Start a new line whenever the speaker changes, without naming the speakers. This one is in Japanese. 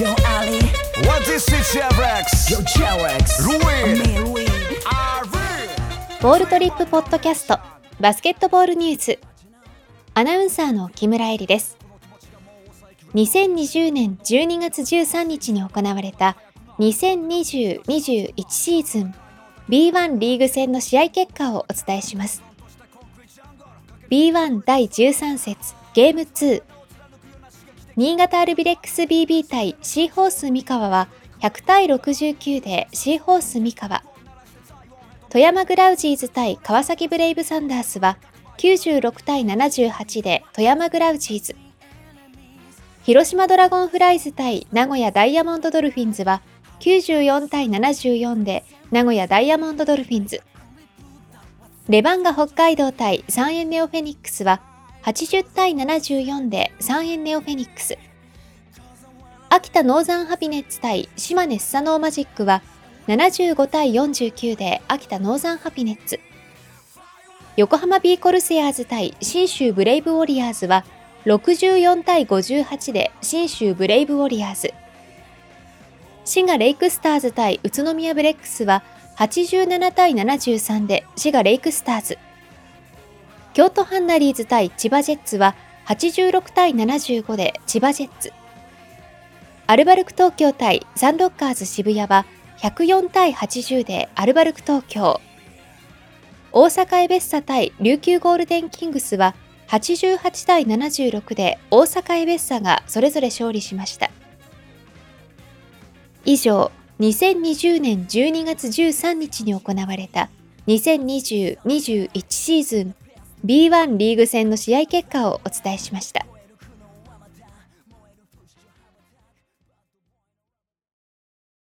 Yo Ali,
What is it, Chevrex?
yo Cherex,
Ruin. Ari.
ボールトリップポッドキャストバスケットボールニュース。アナウンサーの木村恵里です。2020年12月13日に行われた2020-21シーズン B1 リーグ戦の試合結果をお伝えします。B1 第13節ゲーム2新潟アルビレックス BB 対シーホース三河は100対69でシーホース三河富山グラウジーズ対川崎ブレイブサンダースは96対78で富山グラウジーズ。広島ドラゴンフライズ対名古屋ダイヤモンドドルフィンズは94対74で名古屋ダイヤモンドドルフィンズ。レバンガ北海道対三円ネオフェニックスは80対74で三遠ネオフェニックス。秋田ノーザンハピネッツ対島根スサノーマジックは75対49で秋田ノーザンハピネッツ。横浜ビーコルセアーズ対信州ブレイブウォリアーズは64対58で信州ブレイブウォリアーズ。滋賀レイクスターズ対宇都宮ブレックスは87対73で滋賀レイクスターズ。京都ハンナリーズ対千葉ジェッツは86対75で千葉ジェッツ。アルバルク東京対サンロッカーズ渋谷は104対80でアルバルク東京。大阪エベッサ対琉球ゴールデンキングスは88対76で大阪エベッサがそれぞれ勝利しました。以上、2020年12月13日に行われた2020-21シーズン B1 リーグ戦の試合結果をお伝えしました。